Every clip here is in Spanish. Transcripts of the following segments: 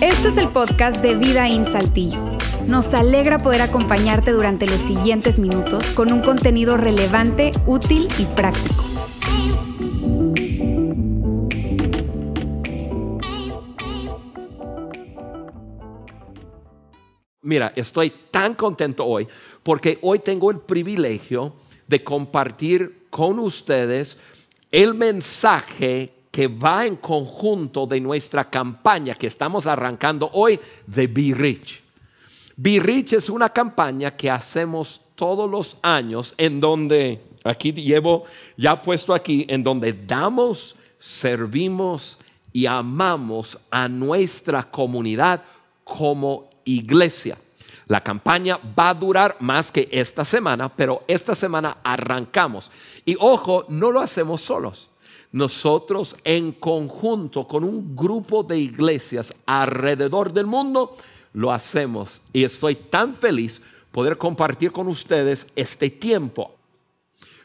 Este es el podcast de Vida en Saltillo. Nos alegra poder acompañarte durante los siguientes minutos con un contenido relevante, útil y práctico. Mira, estoy tan contento hoy porque hoy tengo el privilegio de compartir con ustedes el mensaje que va en conjunto de nuestra campaña que estamos arrancando hoy de Be Rich. Be Rich es una campaña que hacemos todos los años en donde, aquí llevo ya puesto aquí, en donde damos, servimos y amamos a nuestra comunidad como iglesia. La campaña va a durar más que esta semana, pero esta semana arrancamos. Y ojo, no lo hacemos solos. Nosotros en conjunto con un grupo de iglesias alrededor del mundo lo hacemos. Y estoy tan feliz poder compartir con ustedes este tiempo.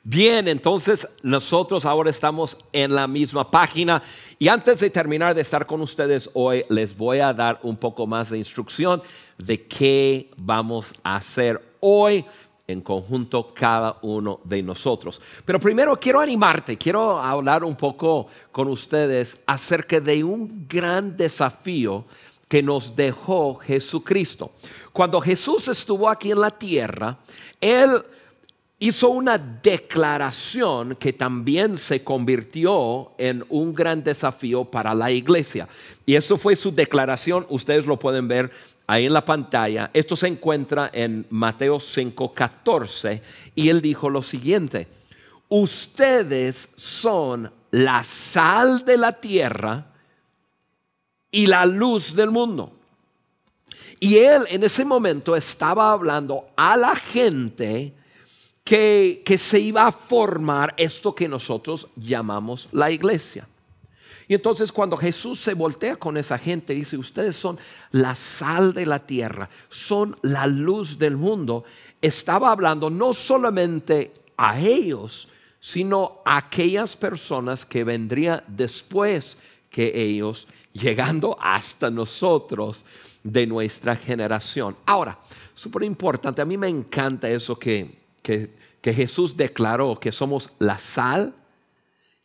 Bien, entonces nosotros ahora estamos en la misma página y antes de terminar de estar con ustedes hoy, les voy a dar un poco más de instrucción de qué vamos a hacer hoy en conjunto cada uno de nosotros. Pero primero quiero animarte, quiero hablar un poco con ustedes acerca de un gran desafío que nos dejó Jesucristo. Cuando Jesús estuvo aquí en la tierra, Él hizo una declaración que también se convirtió en un gran desafío para la iglesia. Y eso fue su declaración, ustedes lo pueden ver ahí en la pantalla. Esto se encuentra en Mateo 5:14 y él dijo lo siguiente, ustedes son la sal de la tierra y la luz del mundo. Y él en ese momento estaba hablando a la gente, que, se iba a formar esto que nosotros llamamos la iglesia. Y entonces cuando Jesús se voltea con esa gente, dice, ustedes son la sal de la tierra, son la luz del mundo, estaba hablando no solamente a ellos, sino a aquellas personas que vendrían después que ellos, llegando hasta nosotros de nuestra generación. Ahora, súper importante, a mí me encanta eso que que, Jesús declaró que somos la sal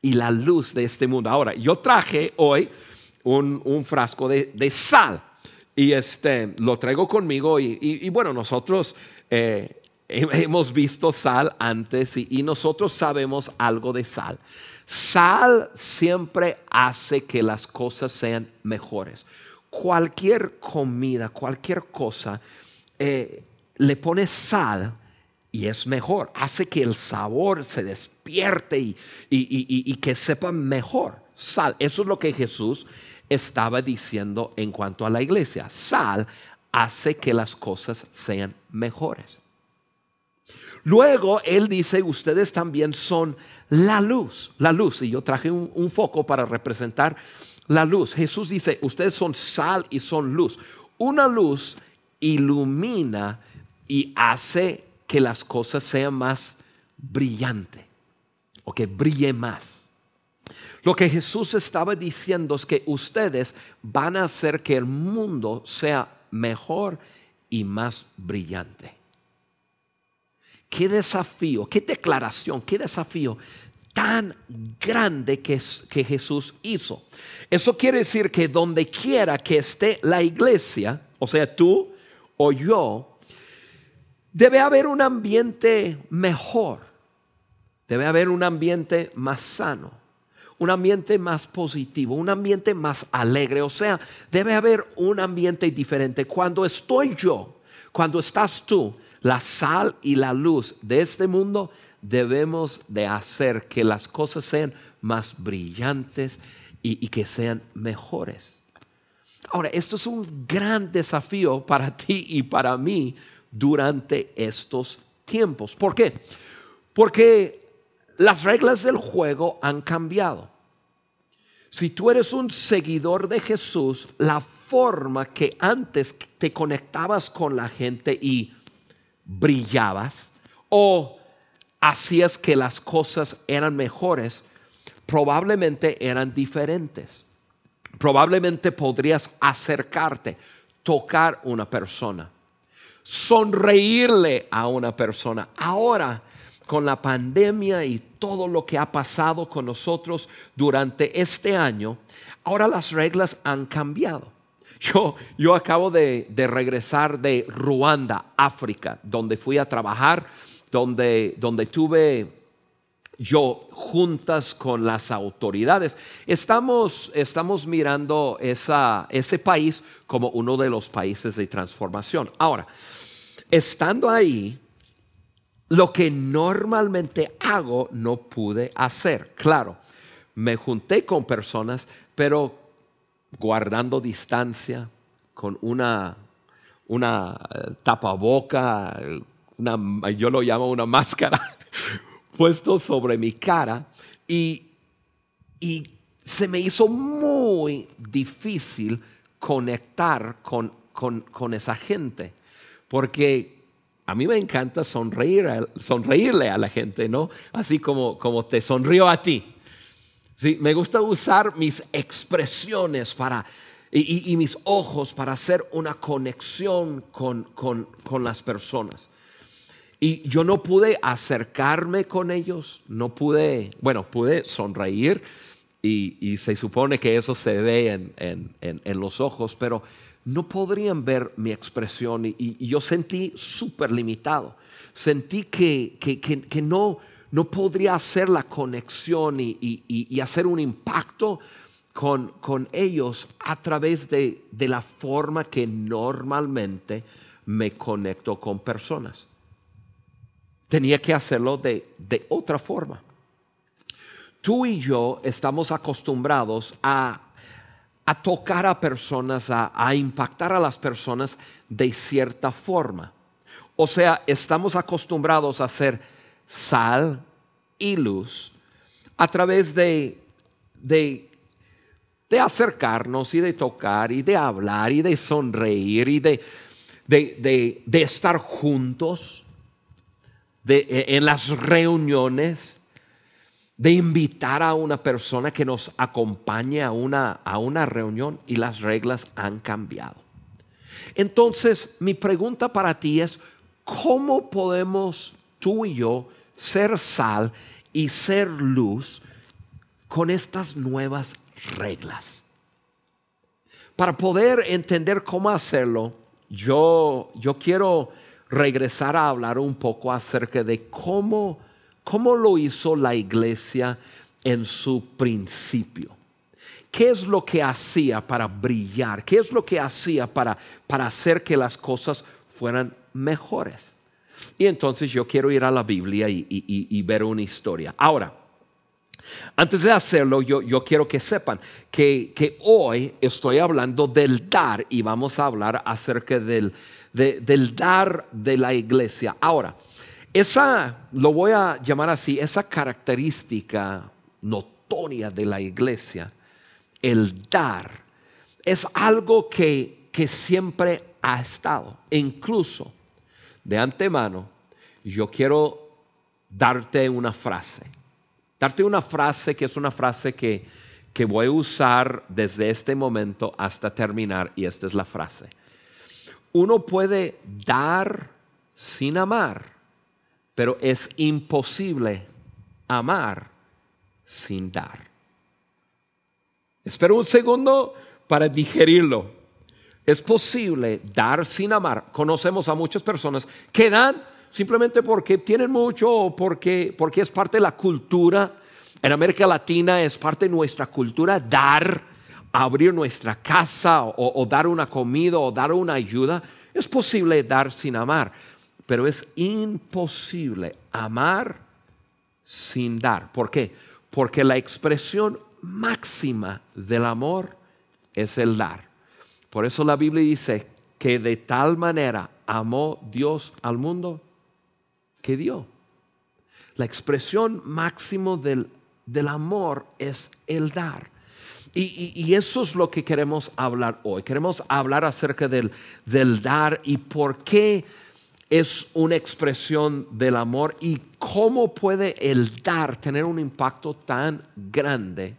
y la luz de este mundo. Ahora, yo traje hoy un, frasco de, sal y este, lo traigo conmigo y, bueno, nosotros eh, hemos visto sal antes y, nosotros sabemos algo de sal. Sal siempre hace que las cosas sean mejores. Cualquier comida, cualquier cosa, eh, le pones sal y es mejor, hace que el sabor se despierte y, y, que sepa mejor. Sal, eso es lo que Jesús estaba diciendo en cuanto a la iglesia. Sal hace que las cosas sean mejores. Luego Él dice, ustedes también son la luz, la luz. Y yo traje un, un foco para representar la luz. Jesús dice, ustedes son sal y son luz. Una luz ilumina y hace que las cosas sean más brillantes o que brille más. Lo que Jesús estaba diciendo es que ustedes van a hacer que el mundo sea mejor y más brillante. Qué desafío, qué declaración, qué desafío tan grande que, que Jesús hizo. Eso quiere decir que donde quiera que esté la iglesia, o sea, tú o yo, Debe haber un ambiente mejor. Debe haber un ambiente más sano, un ambiente más positivo, un ambiente más alegre. O sea, debe haber un ambiente diferente. Cuando estoy yo, cuando estás tú, la sal y la luz de este mundo, debemos de hacer que las cosas sean más brillantes y, y que sean mejores. Ahora, esto es un gran desafío para ti y para mí durante estos tiempos. ¿Por qué? Porque las reglas del juego han cambiado. Si tú eres un seguidor de Jesús, la forma que antes te conectabas con la gente y brillabas o hacías que las cosas eran mejores, probablemente eran diferentes. Probablemente podrías acercarte, tocar una persona, sonreírle a una persona. Ahora, con la pandemia y todo lo que ha pasado con nosotros durante este año, ahora las reglas han cambiado. Yo, yo acabo de, regresar de Ruanda, África, donde fui a trabajar, donde, donde tuve yo juntas con las autoridades. Estamos, estamos mirando ese país como uno de los países de transformación. Ahora, estando ahí, lo que normalmente hago no pude hacer. Claro, me junté con personas, pero guardando distancia, con una, una eh, tapaboca, una, yo lo llamo una máscara puesto sobre mi cara y, se me hizo muy difícil conectar con, con, esa gente, porque a mí me encanta sonreír, sonreírle a la gente, ¿no? Así como, como te sonrío a ti. Sí, me gusta usar mis expresiones para, y, mis ojos para hacer una conexión con, con las personas. Y yo no pude acercarme con ellos, no pude, bueno, pude sonreír y, se supone que eso se ve en, los ojos, pero no podrían ver mi expresión y, yo sentí súper limitado. Sentí que, que, no, no podría hacer la conexión y, hacer un impacto con, con ellos a través de, de la forma que normalmente me conecto con personas tenía que hacerlo de, otra forma. Tú y yo estamos acostumbrados a, tocar a personas, a, a impactar a las personas de cierta forma. O sea, estamos acostumbrados a hacer sal y luz a través de, de, de, acercarnos y de tocar y de hablar y de sonreír y de, de, de estar juntos. E, en las reuniones, de invitar a una persona que nos acompañe a una, a una reunión y las reglas han cambiado. Entonces, mi pregunta para ti es, ¿cómo podemos tú y yo ser sal y ser luz con estas nuevas reglas? Para poder entender cómo hacerlo, yo, yo quiero regresar a hablar un poco acerca de cómo, cómo lo hizo la iglesia en su principio. ¿Qué es lo que hacía para brillar? ¿Qué es lo que hacía para, para hacer que las cosas fueran mejores? Y entonces yo quiero ir a la Biblia y, ver una historia. Ahora, antes de hacerlo, yo, yo quiero que sepan que, que, hoy estoy hablando del dar y vamos a hablar acerca del, del dar de la iglesia. Ahora, esa, lo voy a llamar así, esa característica notoria de la iglesia, el dar, es algo que, que siempre ha estado. Incluso, de antemano, yo quiero darte una frase. Darte una frase que es una frase que, que voy a usar desde este momento hasta terminar y esta es la frase uno puede dar sin amar, pero es imposible amar sin dar. Espero un segundo para digerirlo. Es posible dar sin amar. Conocemos a muchas personas que dan simplemente porque tienen mucho o porque, porque es parte de la cultura. En América Latina es parte de nuestra cultura dar abrir nuestra casa o, dar una comida o dar una ayuda. Es posible dar sin amar, pero es imposible amar sin dar. ¿Por qué? Porque la expresión máxima del amor es el dar. Por eso la Biblia dice que de tal manera amó Dios al mundo que dio. La expresión máxima del, del amor es el dar. Y, eso es lo que queremos hablar hoy. Queremos hablar acerca del, del dar y por qué es una expresión del amor y cómo puede el dar tener un impacto tan grande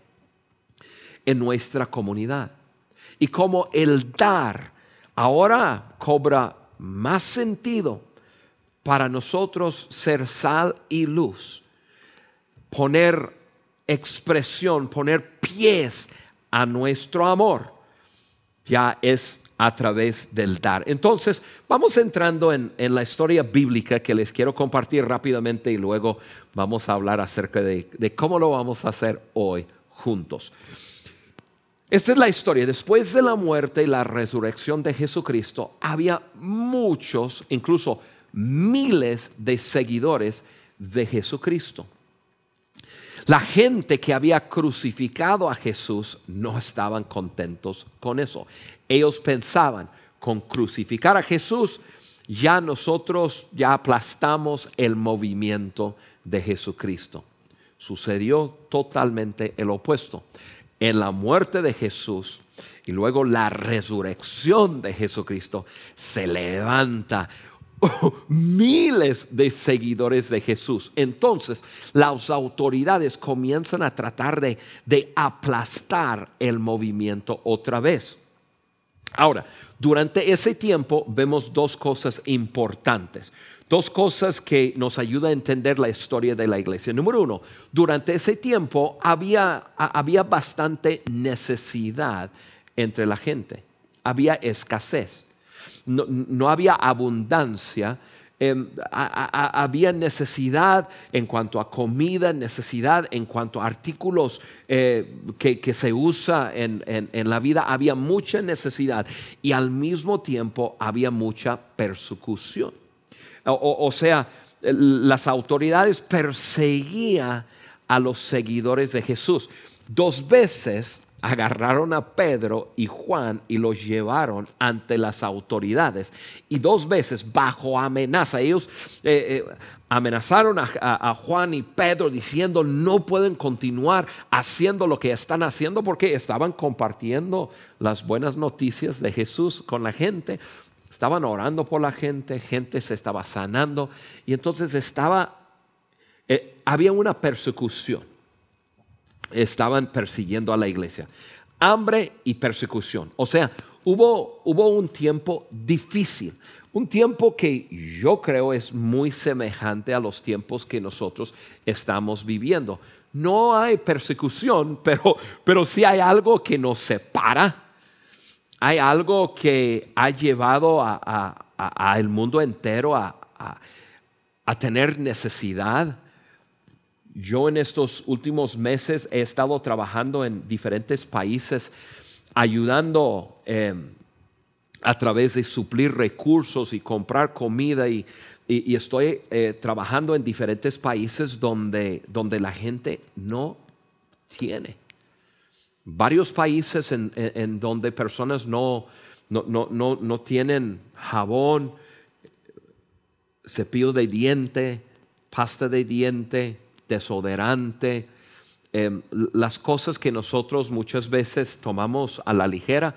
en nuestra comunidad. Y cómo el dar ahora cobra más sentido para nosotros ser sal y luz, poner expresión, poner pies a nuestro amor, ya es a través del dar. Entonces, vamos entrando en, la historia bíblica que les quiero compartir rápidamente y luego vamos a hablar acerca de, de cómo lo vamos a hacer hoy juntos. Esta es la historia. Después de la muerte y la resurrección de Jesucristo, había muchos, incluso miles de seguidores de Jesucristo. La gente que había crucificado a Jesús no estaban contentos con eso. Ellos pensaban, con crucificar a Jesús, ya nosotros ya aplastamos el movimiento de Jesucristo. Sucedió totalmente el opuesto. En la muerte de Jesús y luego la resurrección de Jesucristo se levanta miles de seguidores de Jesús. Entonces las autoridades comienzan a tratar de, aplastar el movimiento otra vez. Ahora, durante ese tiempo vemos dos cosas importantes. Dos cosas que nos ayudan a entender la historia de la iglesia. Número uno, durante ese tiempo había, había bastante necesidad entre la gente. Había escasez no, había abundancia, em, había necesidad en cuanto a comida, necesidad en cuanto a artículos eh, que, se usa en, la vida, había mucha necesidad y al mismo tiempo había mucha persecución. O, sea, las autoridades perseguían a los seguidores de Jesús. Dos veces agarraron a Pedro y Juan y los llevaron ante las autoridades. Y dos veces bajo amenaza, ellos eh, eh, amenazaron a, Juan y Pedro diciendo no pueden continuar haciendo lo que están haciendo porque estaban compartiendo las buenas noticias de Jesús con la gente. Estaban orando por la gente, gente se estaba sanando y entonces estaba, eh, había una persecución estaban persiguiendo a la iglesia. Hambre y persecución. O sea, hubo, hubo un tiempo difícil, un tiempo que yo creo es muy semejante a los tiempos que nosotros estamos viviendo. No hay persecución, pero, pero sí hay algo que nos separa. Hay algo que ha llevado al mundo entero a, a tener necesidad yo en estos últimos meses he estado trabajando en diferentes países, ayudando eh, a través de suplir recursos y comprar comida y, estoy eh, trabajando en diferentes países donde, donde la gente no tiene. Varios países en, donde personas no, no, no, no tienen jabón, cepillo de diente, pasta de diente, desodorante, em, las cosas que nosotros muchas veces tomamos a la ligera,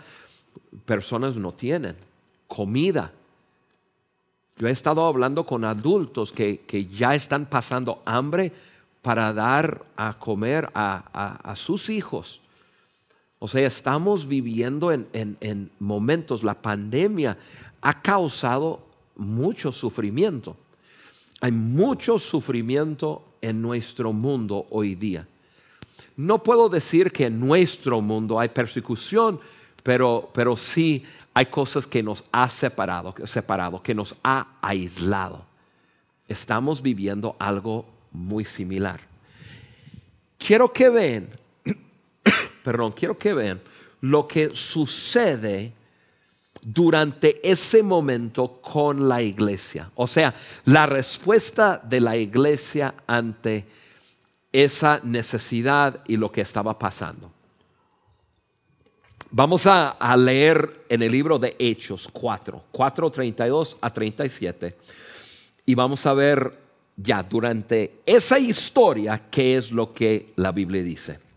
personas no tienen. Comida. Yo he estado hablando con adultos que, ya están pasando hambre para dar a comer a, sus hijos. O sea, estamos viviendo en, en momentos, la pandemia ha causado mucho sufrimiento. Hay mucho sufrimiento en nuestro mundo hoy día. No puedo decir que en nuestro mundo hay persecución, pero, pero sí hay cosas que nos ha separado, separado, que nos ha aislado. Estamos viviendo algo muy similar. Quiero que vean, perdón, quiero que vean lo que sucede durante ese momento con la iglesia. O sea, la respuesta de la iglesia ante esa necesidad y lo que estaba pasando. Vamos a, leer en el libro de Hechos 4, 4, 32 a 37. Y vamos a ver ya durante esa historia qué es lo que la Biblia dice.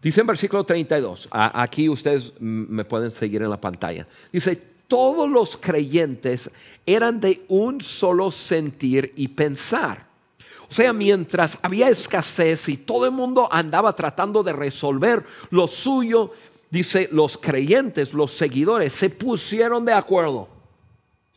Dice en versículo 32, aquí ustedes me pueden seguir en la pantalla. Dice, todos los creyentes eran de un solo sentir y pensar. O sea, mientras había escasez y todo el mundo andaba tratando de resolver lo suyo, dice, los creyentes, los seguidores, se pusieron de acuerdo.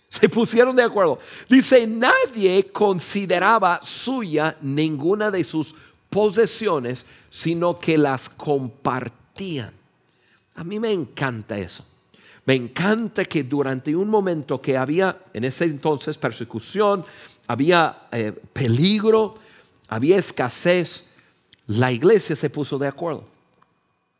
Se pusieron de acuerdo. Dice, nadie consideraba suya ninguna de sus posesiones, sino que las compartían. A mí me encanta eso. Me encanta que durante un momento que había en ese entonces persecución, había eh, peligro, había escasez, la iglesia se puso de acuerdo.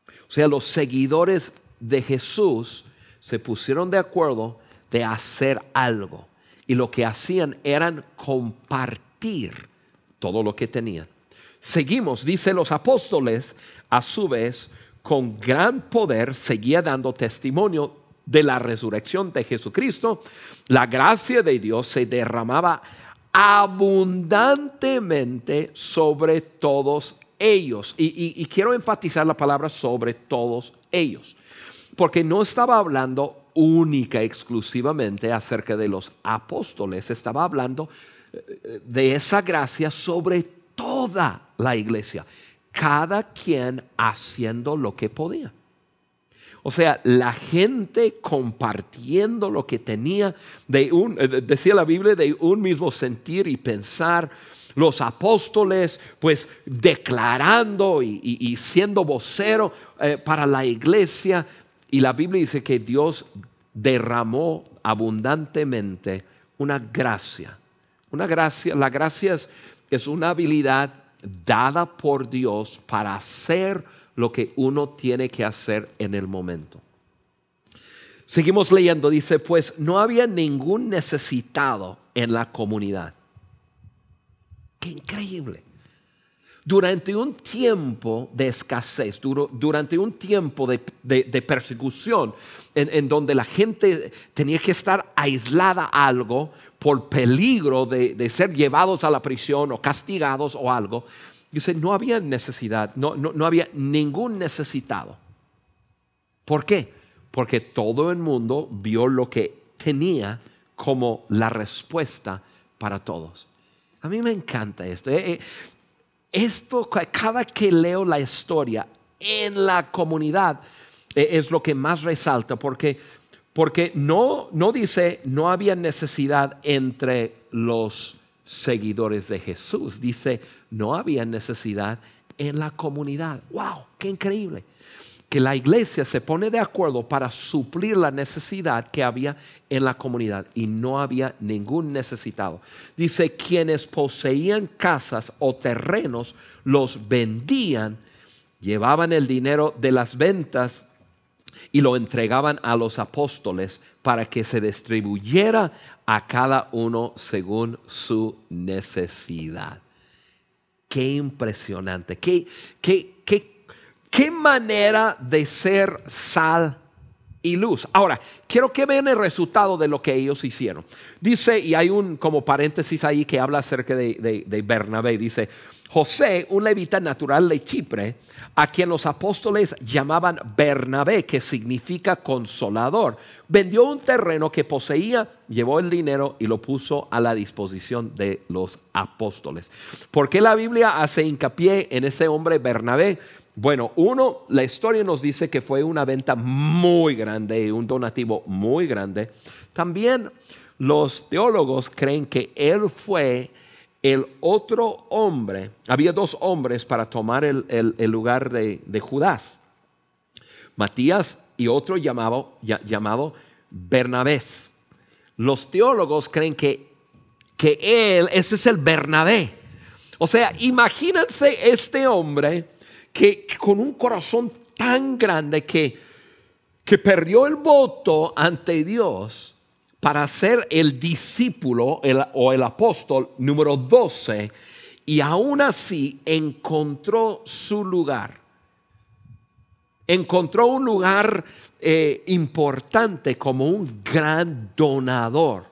O sea, los seguidores de Jesús se pusieron de acuerdo de hacer algo. Y lo que hacían eran compartir todo lo que tenían. Seguimos, dice los apóstoles, a su vez, con gran poder seguía dando testimonio de la resurrección de Jesucristo. La gracia de Dios se derramaba abundantemente sobre todos ellos. Y, quiero enfatizar la palabra sobre todos ellos, porque no estaba hablando única, exclusivamente acerca de los apóstoles, estaba hablando eh, de esa gracia sobre toda la iglesia, cada quien haciendo lo que podía. O sea, la gente compartiendo lo que tenía de un, eh, decía la Biblia, de un mismo sentir y pensar. Los apóstoles, pues, declarando y, siendo vocero eh, para la iglesia. Y la Biblia dice que Dios derramó abundantemente una gracia. Una gracia, la gracia es una habilidad dada por Dios para hacer lo que uno tiene que hacer en el momento. Seguimos leyendo, dice, pues no había ningún necesitado en la comunidad. Qué increíble. Durante un tiempo de escasez, durante un tiempo de, persecución, en, donde la gente tenía que estar aislada algo por peligro de, ser llevados a la prisión o castigados o algo, Dice, no había necesidad, no, no, había ningún necesitado. ¿Por qué? Porque todo el mundo vio lo que tenía como la respuesta para todos. A mí me encanta esto. Esto, cada que leo la historia en la comunidad, eh, es lo que más resalta, porque, porque no, no dice no había necesidad entre los seguidores de Jesús, dice no había necesidad en la comunidad. ¡Wow! ¡Qué increíble! Que la iglesia se pone de acuerdo para suplir la necesidad que había en la comunidad y no había ningún necesitado. Dice, quienes poseían casas o terrenos los vendían, llevaban el dinero de las ventas y lo entregaban a los apóstoles para que se distribuyera a cada uno según su necesidad. Qué impresionante, qué, qué, qué, qué manera de ser sal y luz. Ahora, quiero que vean el resultado de lo que ellos hicieron. Dice, y hay un como paréntesis ahí que habla acerca de, de, de Bernabé, dice, José, un levita natural de Chipre, a quien los apóstoles llamaban Bernabé, que significa consolador, vendió un terreno que poseía, llevó el dinero y lo puso a la disposición de los apóstoles. ¿Por qué la Biblia hace hincapié en ese hombre Bernabé? Bueno, uno, la historia nos dice que fue una venta muy grande, un donativo muy grande. También los teólogos creen que él fue el otro hombre, había dos hombres para tomar el, lugar de, de, Judas, Matías y otro llamado, llamado Bernabés. Los teólogos creen que, que él, ese es el Bernabé. O sea, imagínense este hombre que, con un corazón tan grande que, que perdió el voto ante Dios para ser el discípulo o el apóstol número 12 y aún así encontró su lugar. Encontró un lugar eh, importante como un gran donador.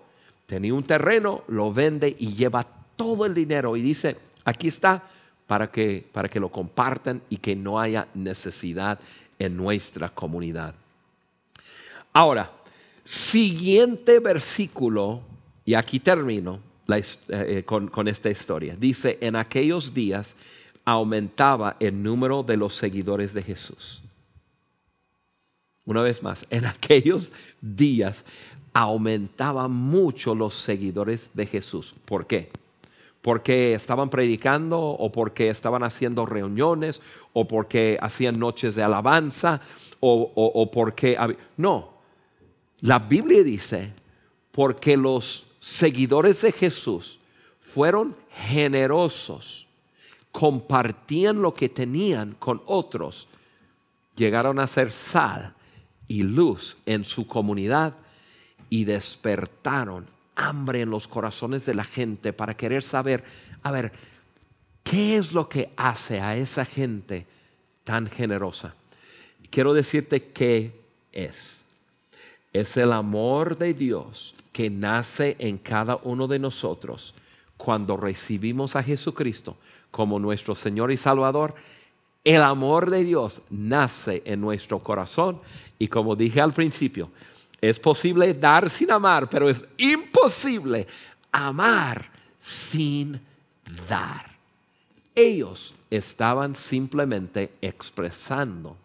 Tenía un terreno, lo vende y lleva todo el dinero y dice, aquí está para que, para que lo compartan y que no haya necesidad en nuestra comunidad. Ahora, siguiente versículo, y aquí termino eh, con esta historia, dice, en aquellos días aumentaba el número de los seguidores de Jesús. Una vez más, en aquellos días aumentaban mucho los seguidores de Jesús. ¿Por qué? Porque estaban predicando o porque estaban haciendo reuniones o porque hacían noches de alabanza o, o porque... No, la Biblia dice porque los seguidores de Jesús fueron generosos, compartían lo que tenían con otros, llegaron a ser sal y luz en su comunidad y despertaron hambre en los corazones de la gente para querer saber, a ver, ¿qué es lo que hace a esa gente tan generosa? Quiero decirte qué es. Es el amor de Dios que nace en cada uno de nosotros cuando recibimos a Jesucristo como nuestro Señor y Salvador. El amor de Dios nace en nuestro corazón y como dije al principio, es posible dar sin amar, pero es imposible amar sin dar. Ellos estaban simplemente expresando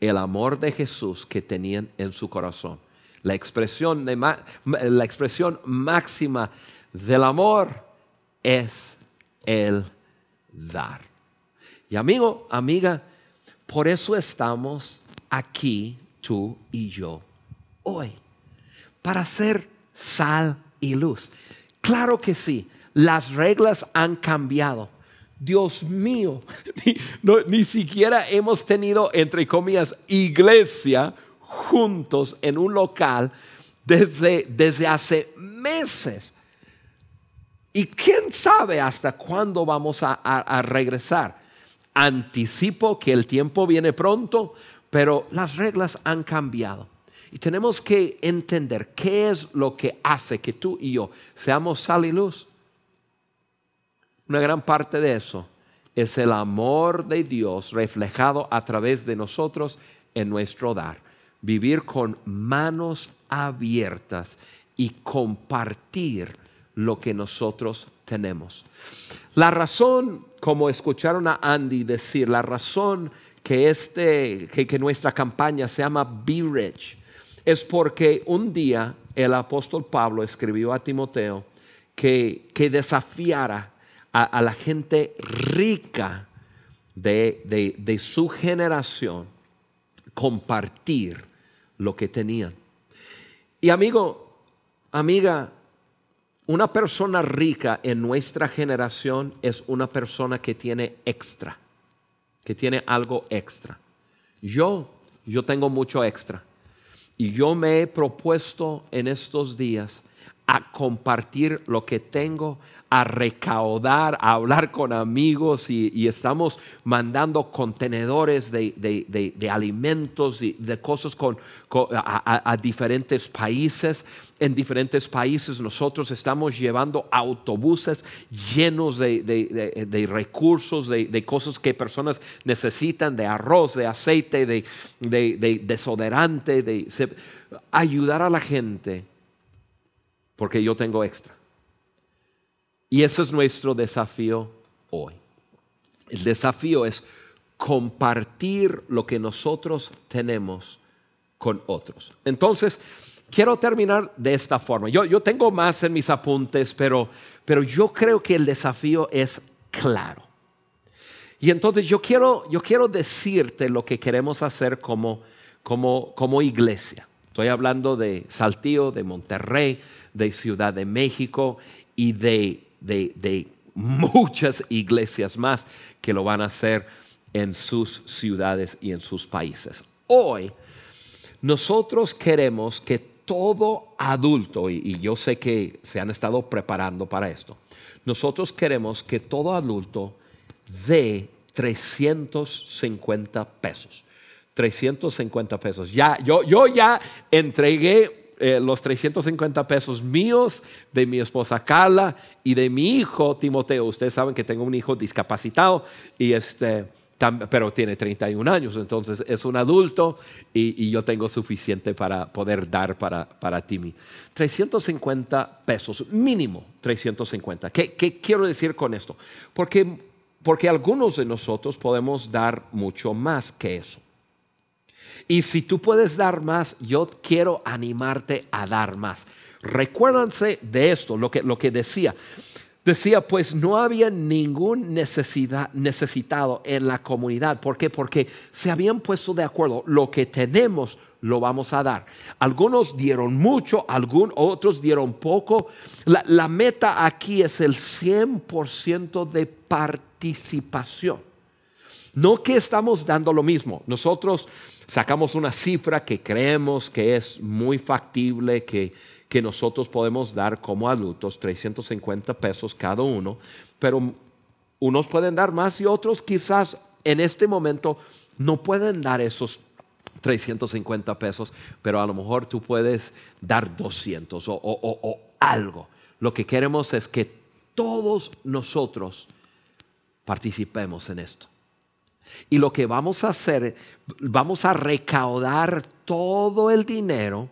el amor de Jesús que tenían en su corazón. La expresión, la expresión máxima del amor es el dar. Y amigo, amiga, por eso estamos aquí, tú y yo hoy para ser sal y luz. Claro que sí, las reglas han cambiado. Dios mío, ni, siquiera hemos tenido, entre comillas, iglesia juntos en un local desde, desde hace meses. Y quién sabe hasta cuándo vamos a regresar. Anticipo que el tiempo viene pronto, pero las reglas han cambiado. Y tenemos que entender qué es lo que hace que tú y yo seamos sal y luz. Una gran parte de eso es el amor de Dios reflejado a través de nosotros en nuestro dar. Vivir con manos abiertas y compartir lo que nosotros tenemos. La razón, como escucharon a Andy decir, la razón que, este, que, nuestra campaña se llama Be Rich es porque un día el apóstol Pablo escribió a Timoteo que, que desafiara a, la gente rica de, de su generación compartir lo que tenían. Y amigo, amiga, una persona rica en nuestra generación es una persona que tiene extra, que tiene algo extra. Yo, yo tengo mucho extra. Y yo me he propuesto en estos días a compartir lo que tengo, a recaudar, a hablar con amigos y, estamos mandando contenedores de, alimentos y de cosas a, diferentes países. En diferentes países nosotros estamos llevando autobuses llenos de, recursos, de, cosas que personas necesitan, de arroz, de aceite, de, desodorante, de ayudar a la gente, porque yo tengo extra. Y ese es nuestro desafío hoy. El desafío es compartir lo que nosotros tenemos con otros. Entonces, quiero terminar de esta forma. Yo, yo tengo más en mis apuntes, pero, pero yo creo que el desafío es claro. Y entonces yo quiero, yo quiero decirte lo que queremos hacer como, como, como iglesia. Estoy hablando de Saltillo, de Monterrey, de Ciudad de México y de de, muchas iglesias más que lo van a hacer en sus ciudades y en sus países. Hoy, nosotros queremos que todo adulto, y, yo sé que se han estado preparando para esto, nosotros queremos que todo adulto dé 350 pesos. 350 pesos. Ya, yo, yo ya entregué eh, los 350 pesos míos, de mi esposa Carla y de mi hijo Timoteo. Ustedes saben que tengo un hijo discapacitado y, este, pero tiene 31 años, entonces es un adulto y, yo tengo suficiente para poder dar para, para Timmy. 350 pesos, mínimo 350. ¿Qué, ¿Qué, quiero decir con esto? Porque, porque algunos de nosotros podemos dar mucho más que eso. Y si tú puedes dar más, yo quiero animarte a dar más. Recuérdense de esto, lo que, lo que decía. Decía, pues no había ningún necesidad, necesitado en la comunidad. ¿Por qué? Porque se habían puesto de acuerdo, lo que tenemos lo vamos a dar. Algunos dieron mucho, algunos, otros dieron poco. La, la meta aquí es el 100% de participación. No que estamos dando lo mismo. Nosotros sacamos una cifra que creemos que es muy factible, que que nosotros podemos dar como adultos, 350 pesos cada uno, pero unos pueden dar más y otros quizás en este momento no pueden dar esos 350 pesos, pero a lo mejor tú puedes dar 200 o, o, algo. Lo que queremos es que todos nosotros participemos en esto. Y lo que vamos a hacer, vamos a recaudar todo el dinero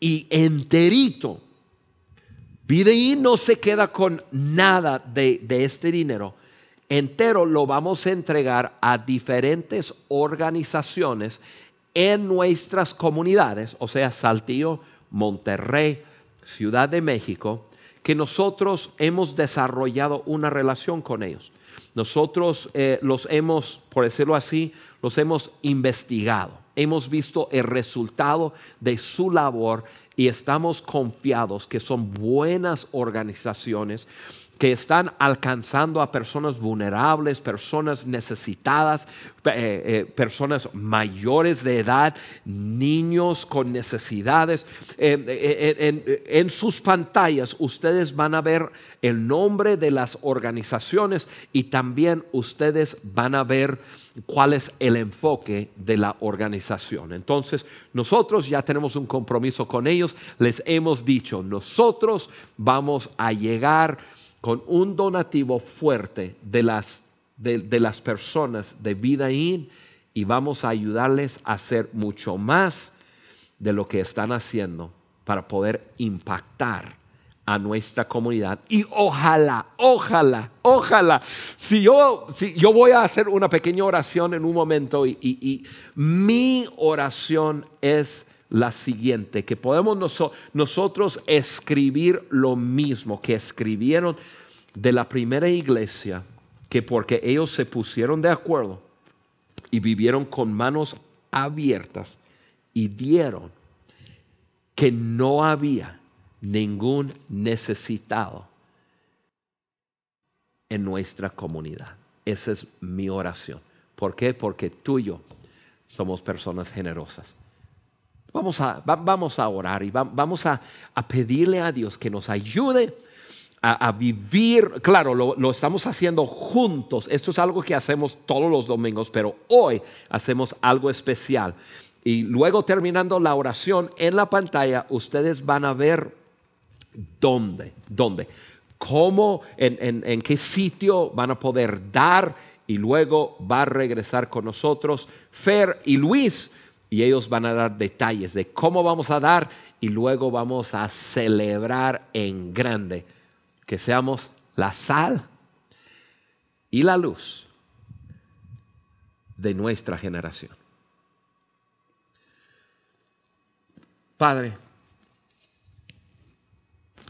y enterito. y no se queda con nada de, de este dinero. Entero lo vamos a entregar a diferentes organizaciones en nuestras comunidades, o sea, Saltillo, Monterrey, Ciudad de México, que nosotros hemos desarrollado una relación con ellos. Nosotros eh, los hemos, por decirlo así, los hemos investigado. Hemos visto el resultado de su labor y estamos confiados que son buenas organizaciones que están alcanzando a personas vulnerables, personas necesitadas, eh, eh, personas mayores de edad, niños con necesidades. Eh, en, sus pantallas ustedes van a ver el nombre de las organizaciones y también ustedes van a ver cuál es el enfoque de la organización. Entonces, nosotros ya tenemos un compromiso con ellos, les hemos dicho, nosotros vamos a llegar con un donativo fuerte de las, de, las personas de Vida In y vamos a ayudarles a hacer mucho más de lo que están haciendo para poder impactar a nuestra comunidad. Y ojalá, ojalá, ojalá, si yo, si yo voy a hacer una pequeña oración en un momento y mi oración es la siguiente, que podemos nosotros escribir lo mismo que escribieron de la primera iglesia, que porque ellos se pusieron de acuerdo y vivieron con manos abiertas y dieron que no había ningún necesitado en nuestra comunidad. Esa es mi oración. ¿Por qué? Porque tú y yo somos personas generosas. Vamos a, vamos a orar y vamos a, pedirle a Dios que nos ayude a, vivir. Claro, lo, lo, estamos haciendo juntos. Esto es algo que hacemos todos los domingos, pero hoy hacemos algo especial. Y luego terminando la oración en la pantalla, ustedes van a ver dónde, dónde, cómo, en, en qué sitio van a poder dar y luego va a regresar con nosotros Fer y Luis y ellos van a dar detalles de cómo vamos a dar y luego vamos a celebrar en grande que seamos la sal y la luz de nuestra generación. Padre,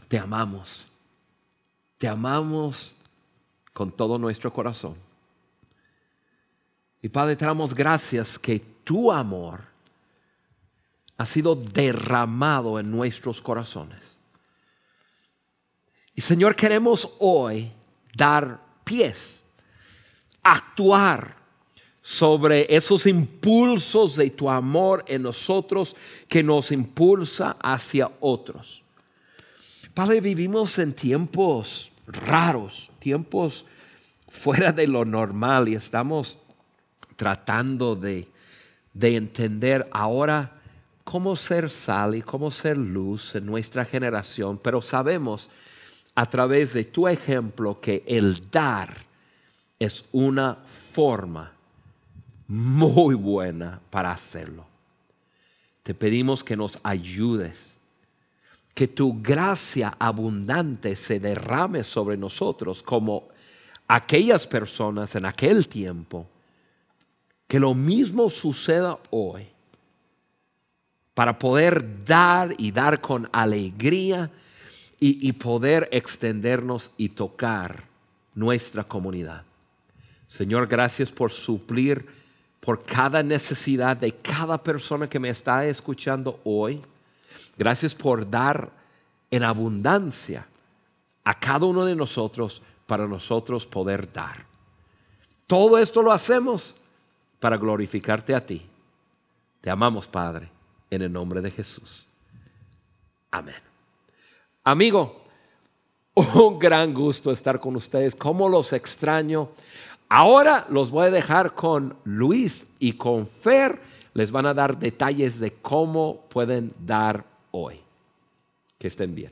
te amamos, te amamos con todo nuestro corazón. Y Padre, te damos gracias que tu amor ha sido derramado en nuestros corazones. Y Señor, queremos hoy dar pies, actuar sobre esos impulsos de tu amor en nosotros que nos impulsa hacia otros. Padre, vivimos en tiempos raros, tiempos fuera de lo normal y estamos tratando de, de entender ahora cómo ser sal y cómo ser luz en nuestra generación, pero sabemos a través de tu ejemplo que el dar es una forma muy buena para hacerlo. Te pedimos que nos ayudes, que tu gracia abundante se derrame sobre nosotros como aquellas personas en aquel tiempo, que lo mismo suceda hoy, para poder dar y dar con alegría y, poder extendernos y tocar nuestra comunidad. Señor, gracias por suplir por cada necesidad de cada persona que me está escuchando hoy. Gracias por dar en abundancia a cada uno de nosotros para nosotros poder dar. Todo esto lo hacemos para glorificarte a ti. Te amamos, Padre, en el nombre de Jesús. Amén. Amigo, un gran gusto estar con ustedes. ¿Cómo los extraño? Ahora los voy a dejar con Luis y con Fer. Les van a dar detalles de cómo pueden dar hoy. Que estén bien.